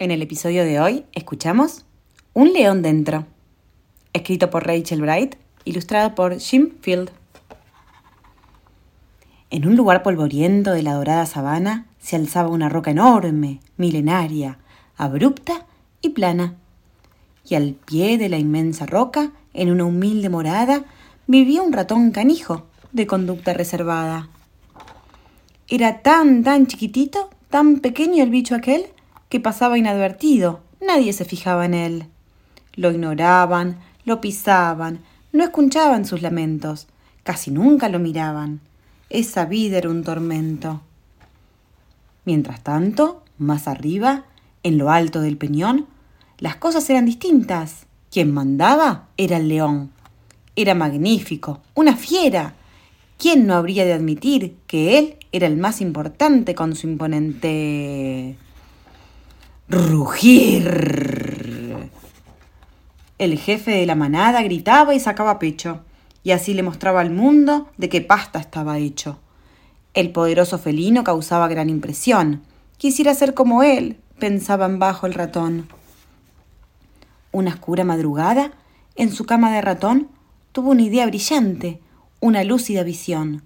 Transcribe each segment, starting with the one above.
En el episodio de hoy escuchamos Un león dentro, escrito por Rachel Bright, ilustrado por Jim Field. En un lugar polvoriento de la dorada sabana se alzaba una roca enorme, milenaria, abrupta y plana. Y al pie de la inmensa roca, en una humilde morada, vivía un ratón canijo de conducta reservada. Era tan, tan chiquitito, tan pequeño el bicho aquel, que pasaba inadvertido, nadie se fijaba en él. Lo ignoraban, lo pisaban, no escuchaban sus lamentos, casi nunca lo miraban. Esa vida era un tormento. Mientras tanto, más arriba, en lo alto del peñón, las cosas eran distintas. Quien mandaba era el león. Era magnífico, una fiera. ¿Quién no habría de admitir que él era el más importante con su imponente rugir. El jefe de la manada gritaba y sacaba pecho, y así le mostraba al mundo de qué pasta estaba hecho. El poderoso felino causaba gran impresión. Quisiera ser como él, pensaba en bajo el ratón. Una oscura madrugada, en su cama de ratón, tuvo una idea brillante, una lúcida visión.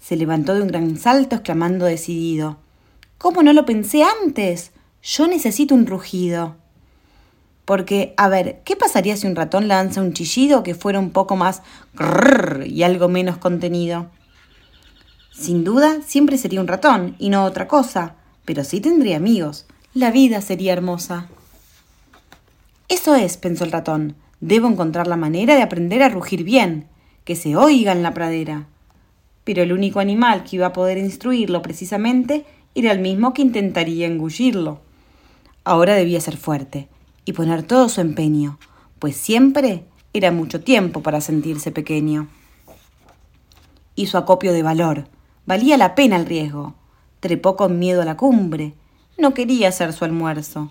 Se levantó de un gran salto exclamando decidido ¿Cómo no lo pensé antes? Yo necesito un rugido. Porque, a ver, ¿qué pasaría si un ratón lanza un chillido que fuera un poco más y algo menos contenido? Sin duda, siempre sería un ratón y no otra cosa, pero sí tendría amigos. La vida sería hermosa. Eso es, pensó el ratón. Debo encontrar la manera de aprender a rugir bien, que se oiga en la pradera. Pero el único animal que iba a poder instruirlo precisamente era el mismo que intentaría engullirlo. Ahora debía ser fuerte y poner todo su empeño, pues siempre era mucho tiempo para sentirse pequeño. Hizo acopio de valor, valía la pena el riesgo. Trepó con miedo a la cumbre, no quería hacer su almuerzo.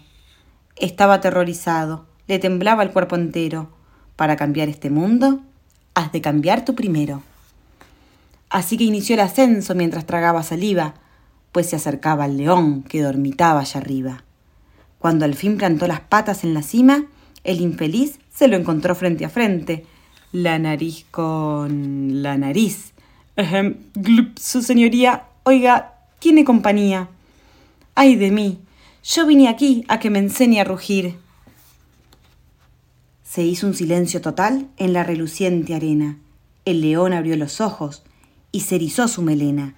Estaba aterrorizado, le temblaba el cuerpo entero. Para cambiar este mundo, has de cambiar tú primero. Así que inició el ascenso mientras tragaba saliva, pues se acercaba al león que dormitaba allá arriba. Cuando al fin plantó las patas en la cima, el infeliz se lo encontró frente a frente, la nariz con la nariz. su señoría, oiga, tiene compañía. Ay de mí, yo vine aquí a que me enseñe a rugir. Se hizo un silencio total en la reluciente arena. El león abrió los ojos y se erizó su melena.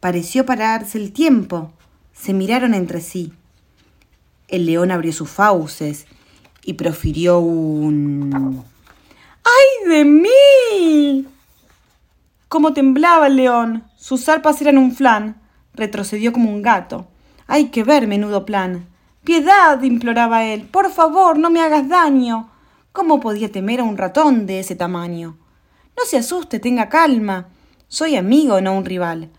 Pareció pararse el tiempo. Se miraron entre sí. El león abrió sus fauces y profirió un... ¡Ay de mí! Como temblaba el león. Sus zarpas eran un flan. Retrocedió como un gato. Hay que ver menudo plan. Piedad, imploraba él. Por favor, no me hagas daño. ¿Cómo podía temer a un ratón de ese tamaño? No se asuste, tenga calma. Soy amigo, no un rival.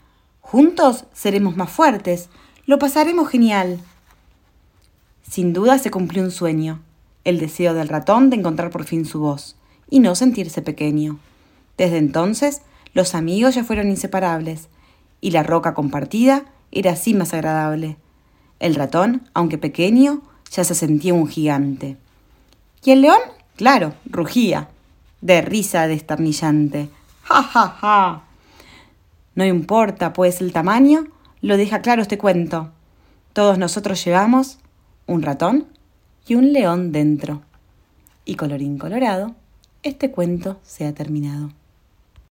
Juntos seremos más fuertes. Lo pasaremos genial. Sin duda se cumplió un sueño, el deseo del ratón de encontrar por fin su voz y no sentirse pequeño. Desde entonces, los amigos ya fueron inseparables, y la roca compartida era así más agradable. El ratón, aunque pequeño, ya se sentía un gigante. Y el león, claro, rugía, de risa desternillante. ¡Ja, ja, ja! No importa, pues, el tamaño, lo deja claro este cuento. Todos nosotros llevamos un ratón y un león dentro. Y colorín colorado, este cuento se ha terminado.